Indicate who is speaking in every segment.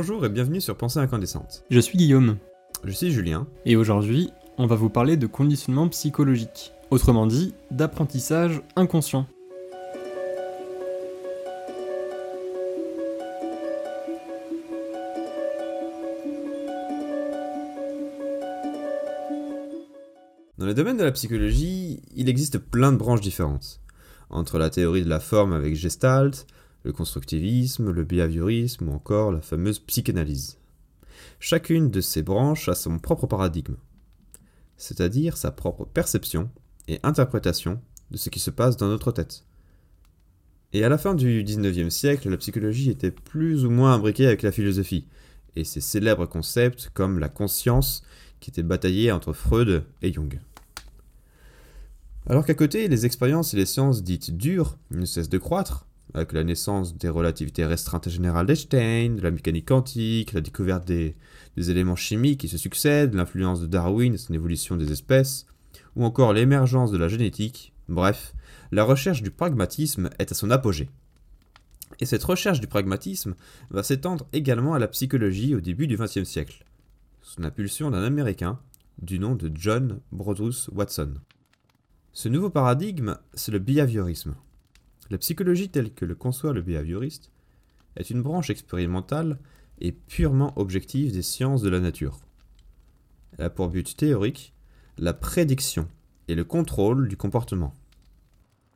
Speaker 1: Bonjour et bienvenue sur Pensée incandescente.
Speaker 2: Je suis Guillaume,
Speaker 1: Je suis Julien.
Speaker 2: et aujourd'hui, on va vous parler de conditionnement psychologique, autrement dit, d'apprentissage inconscient.
Speaker 1: Dans le domaine de la psychologie, il existe plein de branches différentes. Entre la théorie de la forme avec Gestalt, le constructivisme, le behaviorisme ou encore la fameuse psychanalyse. Chacune de ces branches a son propre paradigme, c'est-à-dire sa propre perception et interprétation de ce qui se passe dans notre tête. Et à la fin du 19e siècle, la psychologie était plus ou moins imbriquée avec la philosophie, et ses célèbres concepts comme la conscience qui étaient bataillés entre Freud et Jung. Alors qu'à côté, les expériences et les sciences dites dures ne cessent de croître, avec la naissance des relativités restreintes générales d'Einstein, de la mécanique quantique, la découverte des, éléments chimiques qui se succèdent, l'influence de Darwin et son évolution des espèces, ou encore l'émergence de la génétique, bref, la recherche du pragmatisme est à son apogée. Et cette recherche du pragmatisme va s'étendre également à la psychologie au début du XXe siècle, sous l'impulsion d'un Américain du nom de John Brodus Watson. Ce nouveau paradigme, c'est le behaviorisme. La psychologie telle que le conçoit le behavioriste est une branche expérimentale et purement objective des sciences de la nature. Elle a pour but théorique la prédiction et le contrôle du comportement.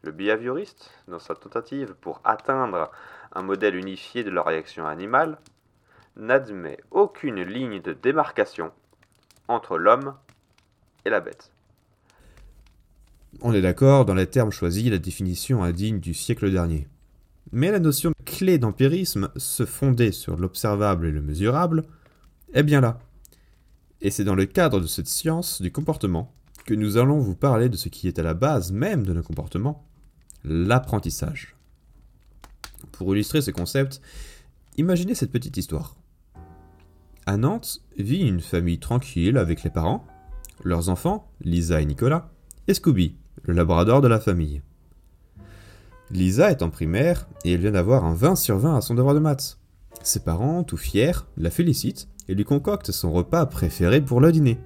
Speaker 1: Le behavioriste, dans sa tentative pour atteindre un modèle unifié de la réaction animale, n'admet aucune ligne de démarcation entre l'homme et la bête. On est d'accord, dans les termes choisis, la définition indigne du siècle dernier. Mais la notion clé d'empirisme, se fonder sur l'observable et le mesurable, est bien là. Et c'est dans le cadre de cette science du comportement que nous allons vous parler de ce qui est à la base même de nos comportements, l'apprentissage. Pour illustrer ce concept, imaginez cette petite histoire. À Nantes vit une famille tranquille avec les parents, leurs enfants, Lisa et Nicolas, et Scooby, le labrador de la famille. Lisa est en primaire et elle vient d'avoir un 20 sur 20 à son devoir de maths. Ses parents, tout fiers, la félicitent et lui concoctent son repas préféré pour le dîner.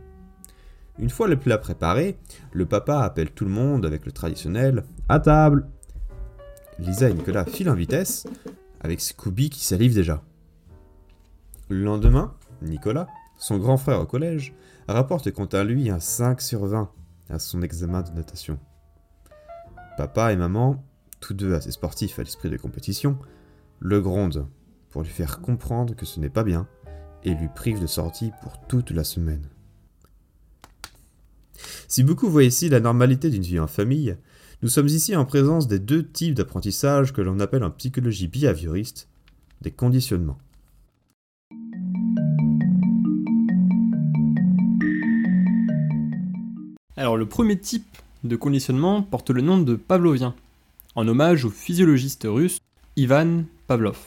Speaker 1: Une fois le plat préparé, le papa appelle tout le monde avec le traditionnel à table. Lisa et Nicolas filent en vitesse, avec Scooby qui salive déjà. Le lendemain, Nicolas, son grand frère au collège, rapporte quant à lui un 5 sur 20 à son examen de natation. Papa et maman, tous deux assez sportifs à l'esprit de compétition, le grondent pour lui faire comprendre que ce n'est pas bien et lui privent de sortie pour toute la semaine. Si beaucoup voient ici la normalité d'une vie en famille, nous sommes ici en présence des deux types d'apprentissage que l'on appelle en psychologie behavioriste des conditionnements.
Speaker 2: Alors le premier type de conditionnement porte le nom de pavlovien, en hommage au physiologiste russe Ivan Pavlov.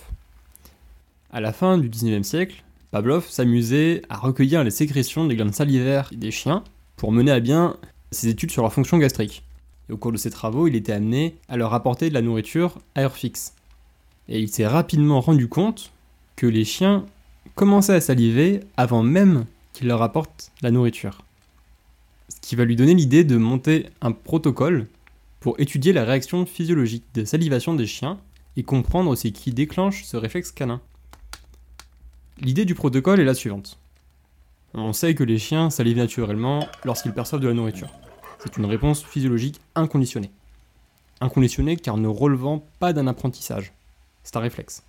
Speaker 2: À la fin du 19e siècle, Pavlov s'amusait à recueillir les sécrétions des glandes salivaires des chiens pour mener à bien ses études sur leur fonction gastrique. Et au cours de ses travaux, il était amené à leur apporter de la nourriture à heure fixe. Et il s'est rapidement rendu compte que les chiens commençaient à saliver avant même qu'il leur apporte la nourriture. Ce qui va lui donner l'idée de monter un protocole pour étudier la réaction physiologique de salivation des chiens et comprendre ce qui déclenche ce réflexe canin. L'idée du protocole est la suivante. On sait que les chiens salivent naturellement lorsqu'ils perçoivent de la nourriture. C'est une réponse physiologique inconditionnée. Inconditionnée car ne relevant pas d'un apprentissage. C'est un réflexe.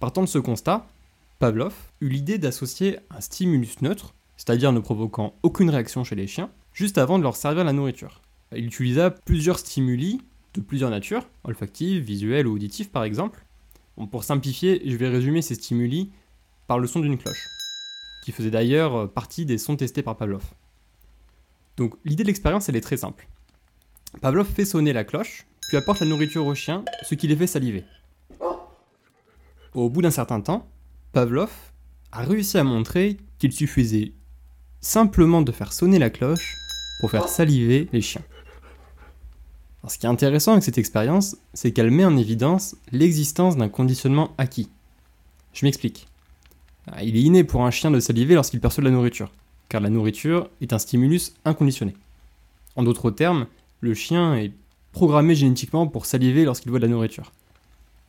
Speaker 2: Partant de ce constat, Pavlov eut l'idée d'associer un stimulus neutre, c'est-à-dire ne provoquant aucune réaction chez les chiens, juste avant de leur servir la nourriture. Il utilisa plusieurs stimuli de plusieurs natures, olfactifs, visuels ou auditifs par exemple. Pour simplifier, je vais résumer ces stimuli par le son d'une cloche, qui faisait d'ailleurs partie des sons testés par Pavlov. Donc l'idée de l'expérience, elle est très simple. Pavlov fait sonner la cloche, puis apporte la nourriture au chien, ce qui les fait saliver. Au bout d'un certain temps, Pavlov a réussi à montrer qu'il suffisait simplement de faire sonner la cloche pour faire saliver les chiens. Alors, ce qui est intéressant avec cette expérience, c'est qu'elle met en évidence l'existence d'un conditionnement acquis. Je m'explique. Ah, il est inné pour un chien de saliver lorsqu'il perçoit de la nourriture, car la nourriture est un stimulus inconditionné. En d'autres termes, le chien est programmé génétiquement pour saliver lorsqu'il voit de la nourriture.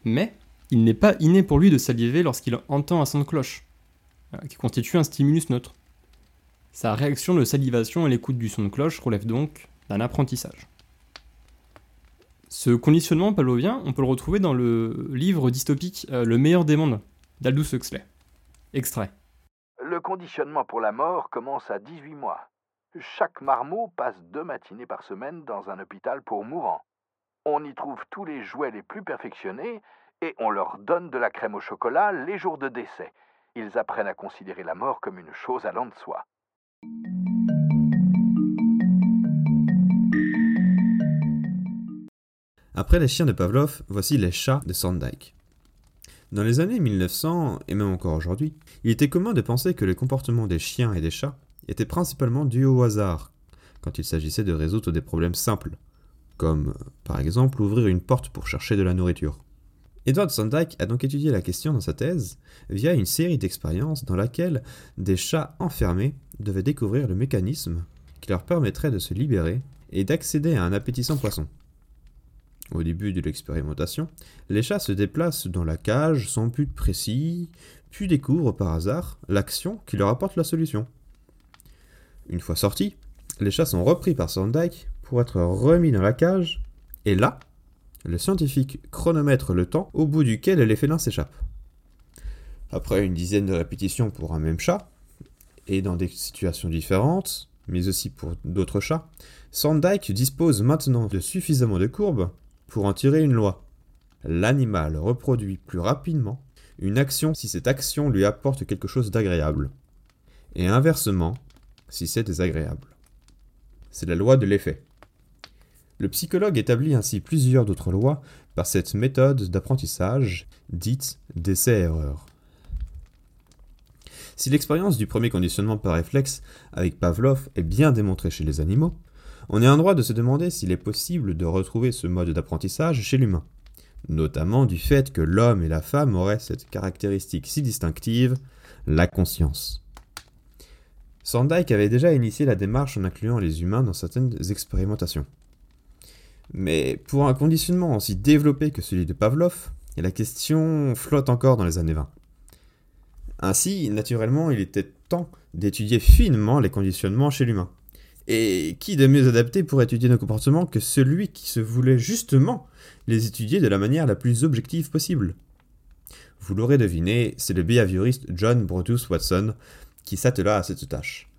Speaker 2: Mais il n'est pas inné pour lui de saliver lorsqu'il entend un son de cloche, euh, qui constitue un stimulus neutre. Sa réaction de salivation à l'écoute du son de cloche relève donc d'un apprentissage. Ce conditionnement pavlovien, on peut le retrouver dans le livre dystopique euh, Le meilleur des mondes d'Aldous Huxley. Extrait.
Speaker 3: Le conditionnement pour la mort commence à 18 mois. Chaque marmot passe deux matinées par semaine dans un hôpital pour mourants. On y trouve tous les jouets les plus perfectionnés et on leur donne de la crème au chocolat les jours de décès. Ils apprennent à considérer la mort comme une chose allant de soi.
Speaker 1: Après les chiens de Pavlov, voici les chats de Thorndike. Dans les années 1900, et même encore aujourd'hui, il était commun de penser que les comportements des chiens et des chats étaient principalement dus au hasard, quand il s'agissait de résoudre des problèmes simples, comme par exemple ouvrir une porte pour chercher de la nourriture. Edward Thorndike a donc étudié la question dans sa thèse via une série d'expériences dans laquelle des chats enfermés devaient découvrir le mécanisme qui leur permettrait de se libérer et d'accéder à un appétissant poisson. Au début de l'expérimentation, les chats se déplacent dans la cage sans but précis, puis découvrent par hasard l'action qui leur apporte la solution. Une fois sortis, les chats sont repris par Thorndike pour être remis dans la cage, et là, le scientifique chronomètre le temps au bout duquel les félins s'échappent. Après une dizaine de répétitions pour un même chat, et dans des situations différentes, mais aussi pour d'autres chats, Thorndike dispose maintenant de suffisamment de courbes pour en tirer une loi. L'animal reproduit plus rapidement une action si cette action lui apporte quelque chose d'agréable, et inversement si c'est désagréable. C'est la loi de l'effet. Le psychologue établit ainsi plusieurs d'autres lois par cette méthode d'apprentissage dite d'essai-erreur. Si l'expérience du premier conditionnement par réflexe avec Pavlov est bien démontrée chez les animaux, on est en droit de se demander s'il est possible de retrouver ce mode d'apprentissage chez l'humain, notamment du fait que l'homme et la femme auraient cette caractéristique si distinctive, la conscience. Sandike avait déjà initié la démarche en incluant les humains dans certaines expérimentations. Mais pour un conditionnement aussi développé que celui de Pavlov, la question flotte encore dans les années 20. Ainsi, naturellement, il était temps d'étudier finement les conditionnements chez l'humain. Et qui de mieux adapté pour étudier nos comportements que celui qui se voulait justement les étudier de la manière la plus objective possible? Vous l'aurez deviné, c'est le behavioriste John Brutus Watson qui s'attela à cette tâche.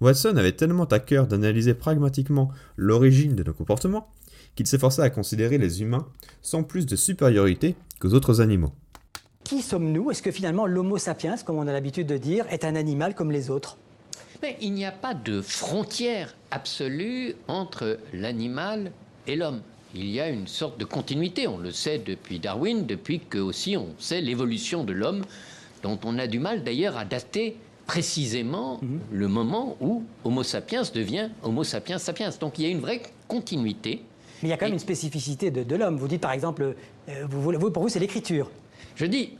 Speaker 1: Watson avait tellement à cœur d'analyser pragmatiquement l'origine de nos comportements qu'il s'efforça à considérer les humains sans plus de supériorité qu'aux autres animaux.
Speaker 4: Qui sommes-nous? Est-ce que finalement l'Homo sapiens, comme on a l'habitude de dire, est un animal comme les autres?
Speaker 5: Mais il n'y a pas de frontière absolue entre l'animal et l'homme. Il y a une sorte de continuité, on le sait depuis Darwin, depuis que aussi on sait l'évolution de l'homme, dont on a du mal d'ailleurs à dater précisément mhm. le moment où Homo sapiens devient Homo sapiens sapiens. Donc il y a une vraie continuité.
Speaker 4: Mais il y a quand même une spécificité de, l'homme. Vous dites par exemple, euh, vous, pour vous c'est l'écriture.
Speaker 5: Je dis,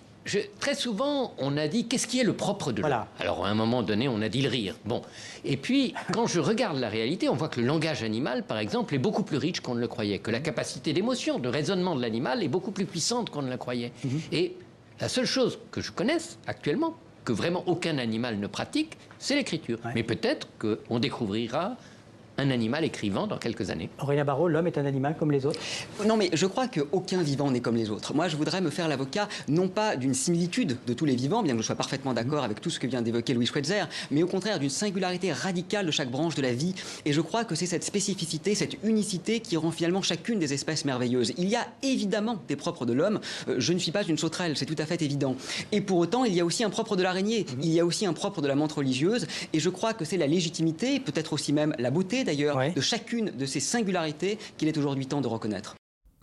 Speaker 5: très souvent, on a dit qu'est-ce qui est le propre de l'homme Alors, à un moment donné, on a dit le rire. Bon. Et puis, quand je regarde la réalité, on voit que le langage animal, par exemple, est beaucoup plus riche qu'on ne le croyait, que la capacité d'émotion, de raisonnement de l'animal est beaucoup plus puissante qu'on ne le croyait. Mhm. Et la seule chose que je connaisse actuellement, que vraiment aucun animal ne pratique, c'est l'écriture. Mais peut-être qu'on découvrira un animal écrivant dans quelques années.
Speaker 4: Aurélien Barrault, l'homme est un animal comme les autres
Speaker 6: Non, mais je crois qu'aucun vivant n'est comme les autres. Moi, je voudrais me faire l'avocat, non pas d'une similitude de tous les vivants, bien que je sois parfaitement d'accord avec tout ce que vient d'évoquer Louis Schweitzer, mais au contraire d'une singularité radicale de chaque branche de la vie. Et je crois que c'est cette spécificité, cette unicité qui rend finalement chacune des espèces merveilleuses. Il y a évidemment des propres de l'homme. Euh, je ne suis pas une sauterelle, c'est tout à fait évident. Et pour autant, il y a aussi un propre de l'araignée. Il y a aussi un propre de la menthe religieuse. Et je crois que c'est la légitimité, peut-être aussi même la beauté d'ailleurs, de chacune de ces singularités qu'il est aujourd'hui temps de reconnaître.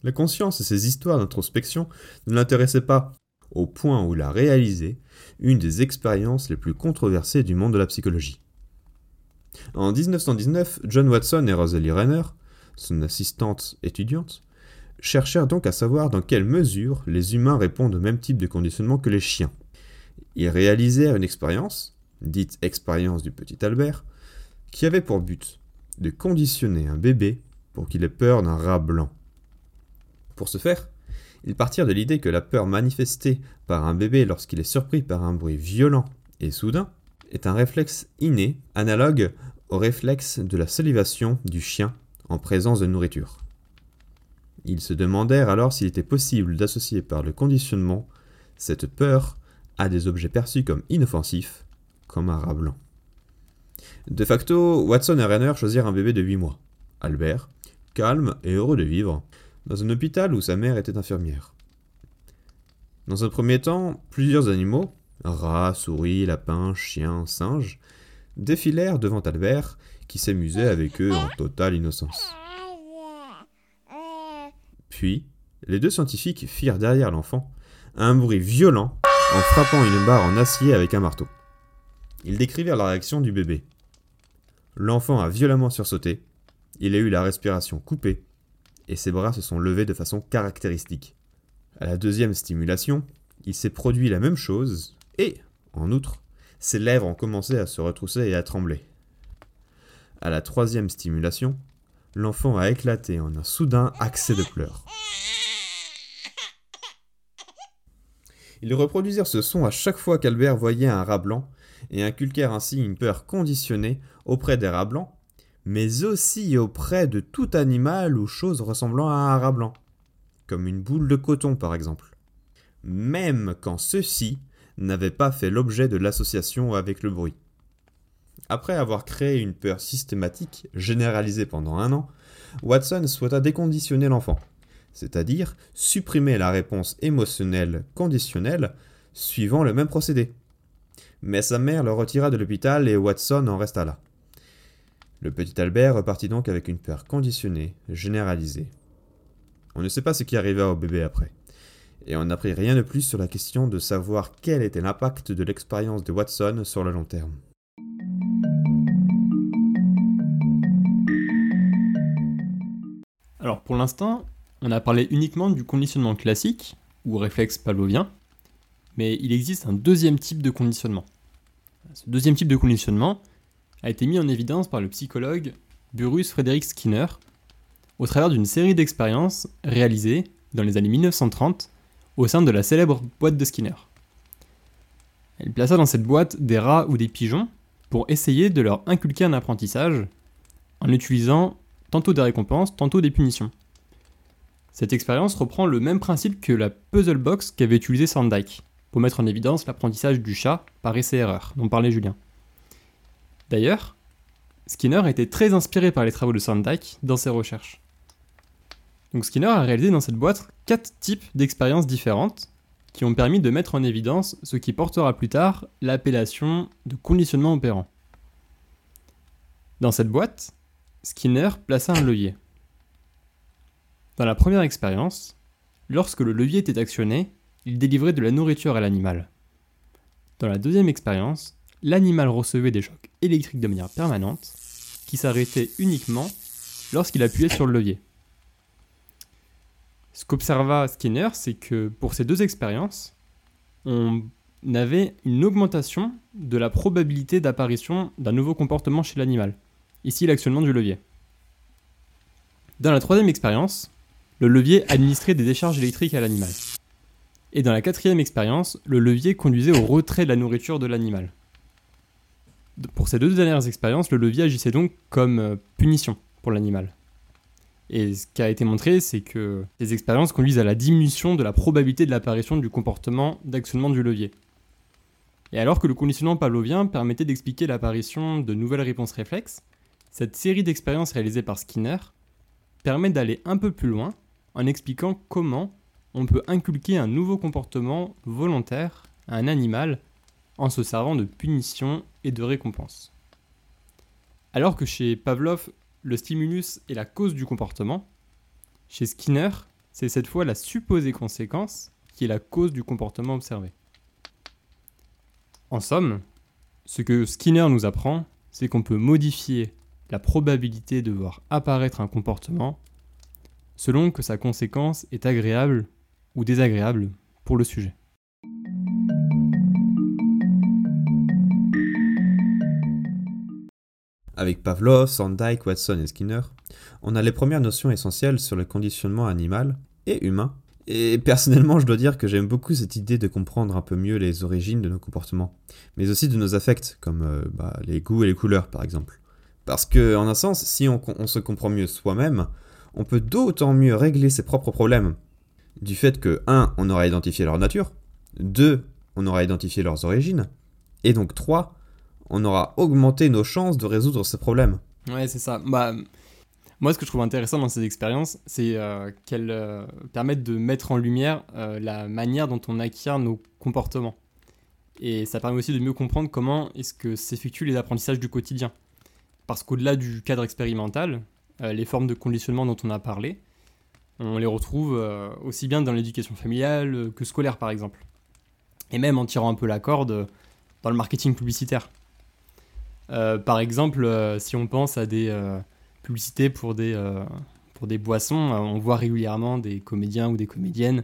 Speaker 1: La conscience et ses histoires d'introspection ne l'intéressaient pas, au point où il a réalisé une des expériences les plus controversées du monde de la psychologie. En 1919, John Watson et Rosalie Renner, son assistante étudiante, cherchèrent donc à savoir dans quelle mesure les humains répondent au même type de conditionnement que les chiens. Ils réalisèrent une expérience, dite expérience du petit Albert, qui avait pour but de conditionner un bébé pour qu'il ait peur d'un rat blanc. Pour ce faire, ils partirent de l'idée que la peur manifestée par un bébé lorsqu'il est surpris par un bruit violent et soudain est un réflexe inné, analogue au réflexe de la salivation du chien en présence de nourriture. Ils se demandèrent alors s'il était possible d'associer par le conditionnement cette peur à des objets perçus comme inoffensifs, comme un rat blanc. De facto, Watson et Renner choisirent un bébé de 8 mois, Albert, calme et heureux de vivre, dans un hôpital où sa mère était infirmière. Dans un premier temps, plusieurs animaux, rats, souris, lapins, chiens, singes, défilèrent devant Albert, qui s'amusait avec eux en totale innocence. Puis, les deux scientifiques firent derrière l'enfant un bruit violent en frappant une barre en acier avec un marteau. Ils décrivirent la réaction du bébé. L'enfant a violemment sursauté, il a eu la respiration coupée, et ses bras se sont levés de façon caractéristique. À la deuxième stimulation, il s'est produit la même chose, et, en outre, ses lèvres ont commencé à se retrousser et à trembler. À la troisième stimulation, l'enfant a éclaté en un soudain accès de pleurs. Ils reproduisirent ce son à chaque fois qu'Albert voyait un rat blanc et inculquèrent ainsi une peur conditionnée auprès des rats blancs, mais aussi auprès de tout animal ou chose ressemblant à un rat blanc, comme une boule de coton par exemple, même quand ceux-ci n'avaient pas fait l'objet de l'association avec le bruit. Après avoir créé une peur systématique, généralisée pendant un an, Watson souhaita déconditionner l'enfant, c'est-à-dire supprimer la réponse émotionnelle conditionnelle suivant le même procédé. Mais sa mère le retira de l'hôpital et Watson en resta là. Le petit Albert repartit donc avec une peur conditionnée, généralisée. On ne sait pas ce qui arriva au bébé après, et on n'apprit rien de plus sur la question de savoir quel était l'impact de l'expérience de Watson sur le long terme.
Speaker 2: Alors pour l'instant, on a parlé uniquement du conditionnement classique, ou réflexe pavlovien, mais il existe un deuxième type de conditionnement. Ce deuxième type de conditionnement a été mis en évidence par le psychologue Burrus Frederick Skinner au travers d'une série d'expériences réalisées dans les années 1930 au sein de la célèbre boîte de Skinner. Elle plaça dans cette boîte des rats ou des pigeons pour essayer de leur inculquer un apprentissage en utilisant tantôt des récompenses, tantôt des punitions. Cette expérience reprend le même principe que la puzzle box qu'avait utilisé Sandike, pour mettre en évidence l'apprentissage du chat par essai-erreur, dont parlait Julien. D'ailleurs, Skinner était très inspiré par les travaux de Sandike dans ses recherches. Donc Skinner a réalisé dans cette boîte quatre types d'expériences différentes qui ont permis de mettre en évidence ce qui portera plus tard l'appellation de conditionnement opérant. Dans cette boîte, Skinner plaça un levier. Dans la première expérience, lorsque le levier était actionné, il délivrait de la nourriture à l'animal. Dans la deuxième expérience, l'animal recevait des chocs électriques de manière permanente, qui s'arrêtaient uniquement lorsqu'il appuyait sur le levier. Ce qu'observa Skinner, c'est que pour ces deux expériences, on avait une augmentation de la probabilité d'apparition d'un nouveau comportement chez l'animal ici l'actionnement du levier. Dans la troisième expérience, le levier administrait des décharges électriques à l'animal. Et dans la quatrième expérience, le levier conduisait au retrait de la nourriture de l'animal. Pour ces deux dernières expériences, le levier agissait donc comme euh, punition pour l'animal. Et ce qui a été montré, c'est que ces expériences conduisent à la diminution de la probabilité de l'apparition du comportement d'actionnement du levier. Et alors que le conditionnement pavlovien permettait d'expliquer l'apparition de nouvelles réponses réflexes, cette série d'expériences réalisées par Skinner permet d'aller un peu plus loin en expliquant comment on peut inculquer un nouveau comportement volontaire à un animal en se servant de punitions et de récompenses. Alors que chez Pavlov, le stimulus est la cause du comportement, chez Skinner, c'est cette fois la supposée conséquence qui est la cause du comportement observé. En somme, ce que Skinner nous apprend, c'est qu'on peut modifier la probabilité de voir apparaître un comportement selon que sa conséquence est agréable ou désagréable pour le sujet.
Speaker 1: Avec Pavlov, Sandike, Watson et Skinner, on a les premières notions essentielles sur le conditionnement animal et humain. Et personnellement, je dois dire que j'aime beaucoup cette idée de comprendre un peu mieux les origines de nos comportements, mais aussi de nos affects, comme euh, bah, les goûts et les couleurs par exemple. Parce que, en un sens, si on, on se comprend mieux soi-même, on peut d'autant mieux régler ses propres problèmes. Du fait que, 1. on aura identifié leur nature, 2. on aura identifié leurs origines, et donc 3 on aura augmenté nos chances de résoudre ces problèmes.
Speaker 2: Ouais, c'est ça. Bah, moi, ce que je trouve intéressant dans ces expériences, c'est euh, qu'elles euh, permettent de mettre en lumière euh, la manière dont on acquiert nos comportements. Et ça permet aussi de mieux comprendre comment est-ce que s'effectuent les apprentissages du quotidien. Parce qu'au-delà du cadre expérimental, les formes de conditionnement dont on a parlé, on les retrouve aussi bien dans l'éducation familiale que scolaire, par exemple. Et même en tirant un peu la corde dans le marketing publicitaire. Euh, par exemple, euh, si on pense à des euh, publicités pour des, pour des boissons, on voit régulièrement des comédiens ou des comédiennes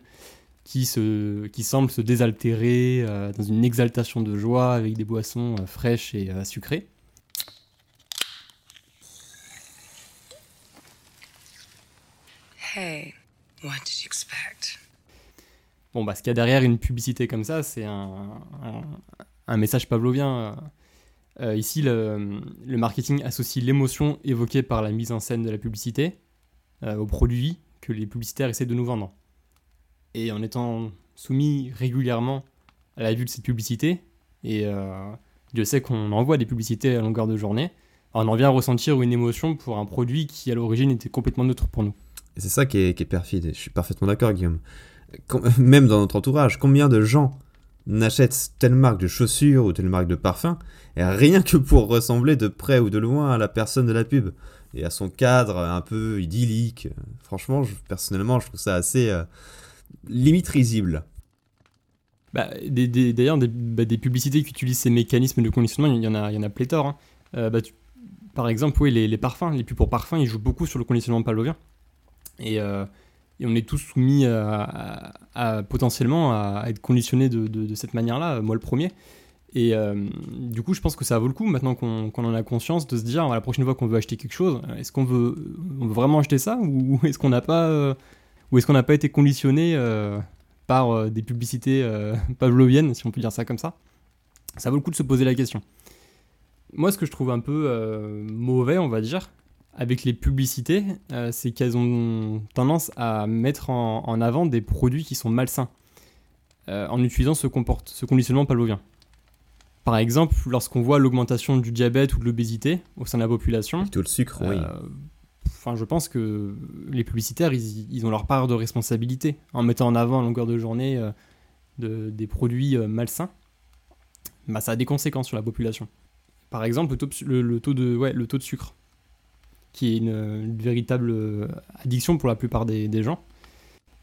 Speaker 2: qui, se, qui semblent se désaltérer dans une exaltation de joie avec des boissons fraîches et sucrées. Hey, what did you expect? Bon, bah, ce qu'il y a derrière une publicité comme ça, c'est un, un, message pavlovien. Euh, ici, le, marketing associe l'émotion évoquée par la mise en scène de la publicité euh, au produit que les publicitaires essaient de nous vendre. Et en étant soumis régulièrement à la vue de cette publicité, et euh, Dieu sait qu'on envoie des publicités à longueur de journée, on en vient à ressentir une émotion pour un produit qui à l'origine était complètement neutre pour nous.
Speaker 1: C'est ça qui est, qui est perfide, je suis parfaitement d'accord Guillaume. même dans notre entourage, combien de gens n'achètent telle marque de chaussures ou telle marque de parfum rien que pour ressembler de près ou de loin à la personne de la pub et à son cadre un peu idyllique. Franchement, personnellement, je trouve ça assez euh, limite risible.
Speaker 2: Bah, D'ailleurs, bah, des, publicités qui utilisent ces mécanismes de conditionnement, il y en a, il y en a pléthore. Hein. Euh, bah, par exemple, oui, les, parfums, les pubs pour parfums, ils jouent beaucoup sur le conditionnement pavlovien. Et, euh, et on est tous soumis à, potentiellement à être conditionnés de, cette manière-là, moi le premier. Et euh, du coup, je pense que ça vaut le coup, maintenant qu'on en a conscience, de se dire, la prochaine fois qu'on veut acheter quelque chose, est-ce qu'on veut, vraiment acheter ça ou est-ce qu'on n'a pas, euh, ou est-ce qu'on pas été conditionné euh, par des publicités pavloviennes, si on peut dire ça comme ça? Ça vaut le coup de se poser la question. Moi, ce que je trouve un peu mauvais, on va dire, avec les publicités, c'est qu'elles ont tendance à mettre en, en, avant des produits qui sont malsains en utilisant ce, ce conditionnement pavlovien. Par exemple, lorsqu'on voit l'augmentation du diabète ou de l'obésité au sein de la population.
Speaker 1: tout le sucre, oui. Euh,
Speaker 2: enfin, je pense que les publicitaires, ils, ont leur part de responsabilité en mettant en avant à longueur de journée euh, de, des produits euh, malsains. Bah, ça a des conséquences sur la population. Par exemple, le taux, le, taux de, ouais, le taux de sucre, qui est une, véritable addiction pour la plupart des, gens.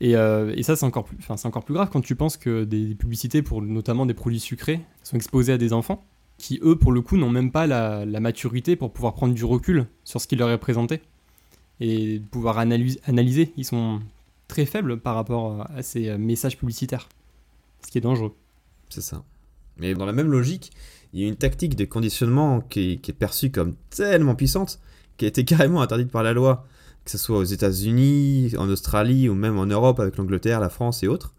Speaker 2: Euh, et, ça, c'est encore, plus, encore plus grave quand tu penses que des, publicités pour notamment des produits sucrés sont exposés à des enfants qui, eux, pour le coup, n'ont même pas la, maturité pour pouvoir prendre du recul sur ce qui leur est présenté et pouvoir analyser. Ils sont très faibles par rapport à ces messages publicitaires, ce qui est dangereux.
Speaker 1: C'est ça. Mais dans la même logique, il y a une tactique de conditionnement qui est perçue comme tellement puissante, qui été carrément interdite par la loi que ce soit aux États-Unis, en Australie ou même en Europe avec l'Angleterre, la France et autres.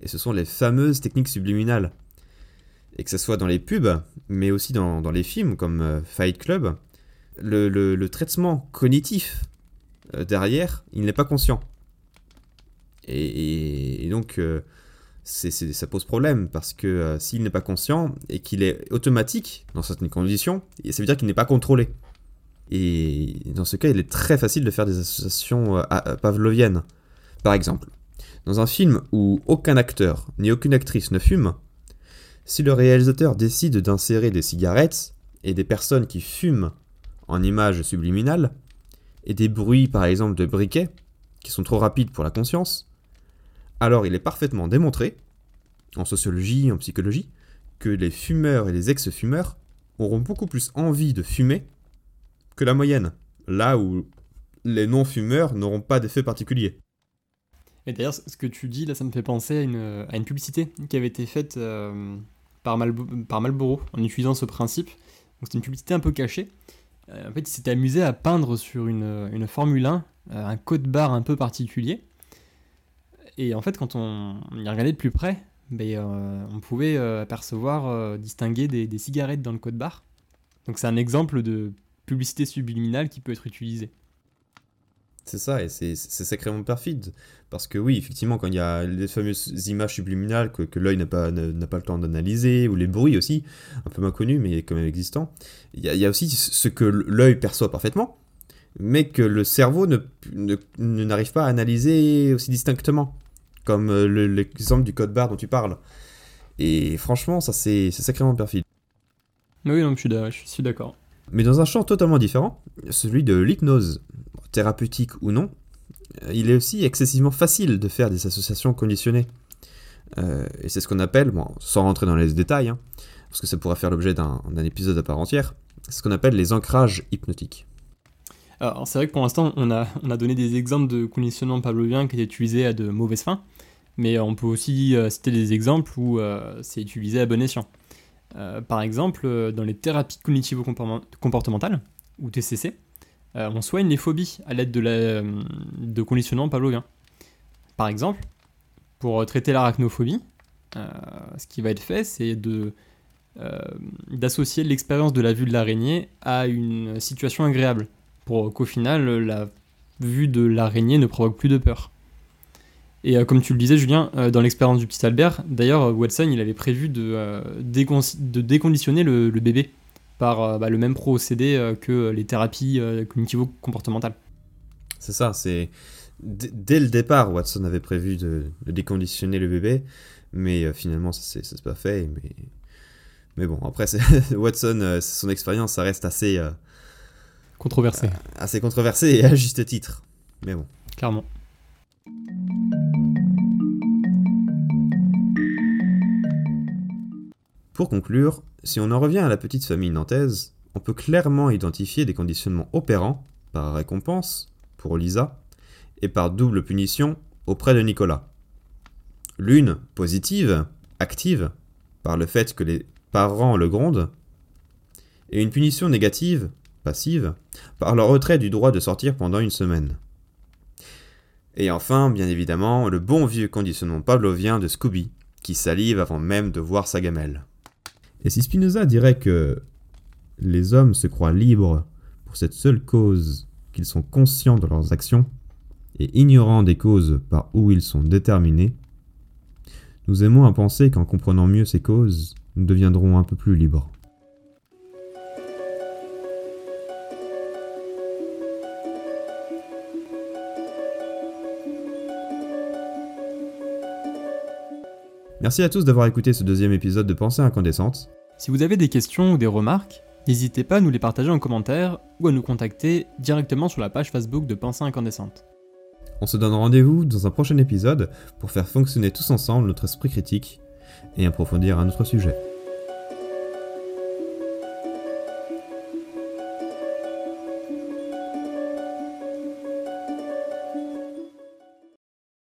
Speaker 1: Et ce sont les fameuses techniques subliminales. Et que ce soit dans les pubs, mais aussi dans, les films comme euh, Fight Club, le, traitement cognitif euh, derrière, il n'est pas conscient. Et, donc, euh, ça pose problème parce que s'il n'est pas conscient et qu'il est automatique dans certaines conditions, ça veut dire qu'il n'est pas contrôlé. Et dans ce cas, il est très facile de faire des associations euh, pavloviennes. Par exemple, dans un film où aucun acteur ni aucune actrice ne fume, si le réalisateur décide d'insérer des cigarettes et des personnes qui fument en images subliminales, et des bruits par exemple de briquets, qui sont trop rapides pour la conscience, alors il est parfaitement démontré, en sociologie, en psychologie, que les fumeurs et les ex-fumeurs auront beaucoup plus envie de fumer que la moyenne. Là où les non-fumeurs n'auront pas d'effet particulier.
Speaker 2: Et d'ailleurs, ce que tu dis, là, ça me fait penser à une, à une publicité qui avait été faite euh, par, par Marlboro en utilisant ce principe. C'était une publicité un peu cachée. Euh, en fait, il s'était amusé à peindre sur une, une Formule 1 euh, un code barre un peu particulier. Et en fait, quand on, y regardait de plus près, ben, on pouvait apercevoir, distinguer des, des cigarettes dans le code barre. Donc c'est un exemple de publicité subliminale qui peut être utilisée.
Speaker 1: C'est ça, et c'est sacrément perfide. Parce que oui, effectivement, quand il y a les fameuses images subliminales que, que l'œil n'a pas, pas le temps d'analyser, ou les bruits aussi, un peu moins connus, mais quand même existants, il y, a, aussi ce que l'œil perçoit parfaitement, mais que le cerveau n'arrive ne, n'arrive pas à analyser aussi distinctement, comme euh, l'exemple du code barre dont tu parles. Et franchement, ça c'est sacrément perfide.
Speaker 2: Oui, non, je suis d'accord.
Speaker 1: Mais dans un champ totalement différent, celui de l'hypnose thérapeutique ou non, euh, il est aussi excessivement facile de faire des associations conditionnées. Euh, et c'est ce qu'on appelle, sans rentrer dans les détails, hein, parce que ça pourrait faire l'objet d'un épisode à part entière, c'est ce qu'on appelle les ancrages hypnotiques.
Speaker 2: Alors c'est vrai que pour l'instant on a, on a donné des exemples de conditionnement pavlovien qui étaient utilisés à de mauvaises fins, mais on peut aussi euh, citer des exemples où c'est utilisé à bon escient. Par exemple, dans les thérapies cognitivo-comportementales, ou TCC, euh, on soigne les phobies à l'aide de, la, de conditionnement pavlovien. Par exemple, pour traiter l'arachnophobie, euh, ce qui va être fait, c'est euh, d'associer l'expérience de la vue de l'araignée à une situation agréable, pour qu'au final, la vue de l'araignée ne provoque plus de peur. Et comme tu le disais, Julien, dans l'expérience du petit Albert, d'ailleurs, Watson, il avait prévu de, de déconditionner le, bébé par euh, bah, le même procédé euh, que les thérapies euh, cognitivo-comportementales.
Speaker 1: C'est ça, c'est dès le départ, Watson avait prévu de, déconditionner le bébé, mais finalement, ça s'est pas fait. Mais, mais bon, après, Watson, son expérience, ça reste assez.
Speaker 2: controversé.
Speaker 1: assez controversé et à juste titre. Mais bon.
Speaker 2: Clairement.
Speaker 1: Pour conclure, si on en revient à la petite famille nantaise, on peut clairement identifier des conditionnements opérants par récompense pour Lisa et par double punition auprès de Nicolas. L'une positive, active, par le fait que les parents le grondent, et une punition négative, passive, par le retrait du droit de sortir pendant une semaine. Et enfin, bien évidemment, le bon vieux conditionnement pavlovien de Scooby, qui salive avant même de voir sa gamelle. Et si Spinoza dirait que les hommes se croient libres pour cette seule cause qu'ils sont conscients de leurs actions et ignorants des causes par où ils sont déterminés, nous aimons à penser qu'en comprenant mieux ces causes, nous deviendrons un peu plus libres. Merci à tous d'avoir écouté ce deuxième épisode de Pensée incandescente.
Speaker 2: Si vous avez des questions ou des remarques, n'hésitez pas à nous les partager en commentaire ou à nous contacter directement sur la page Facebook de Pensée incandescente.
Speaker 1: On se donne rendez-vous dans un prochain épisode pour faire fonctionner tous ensemble notre esprit critique et approfondir un autre sujet.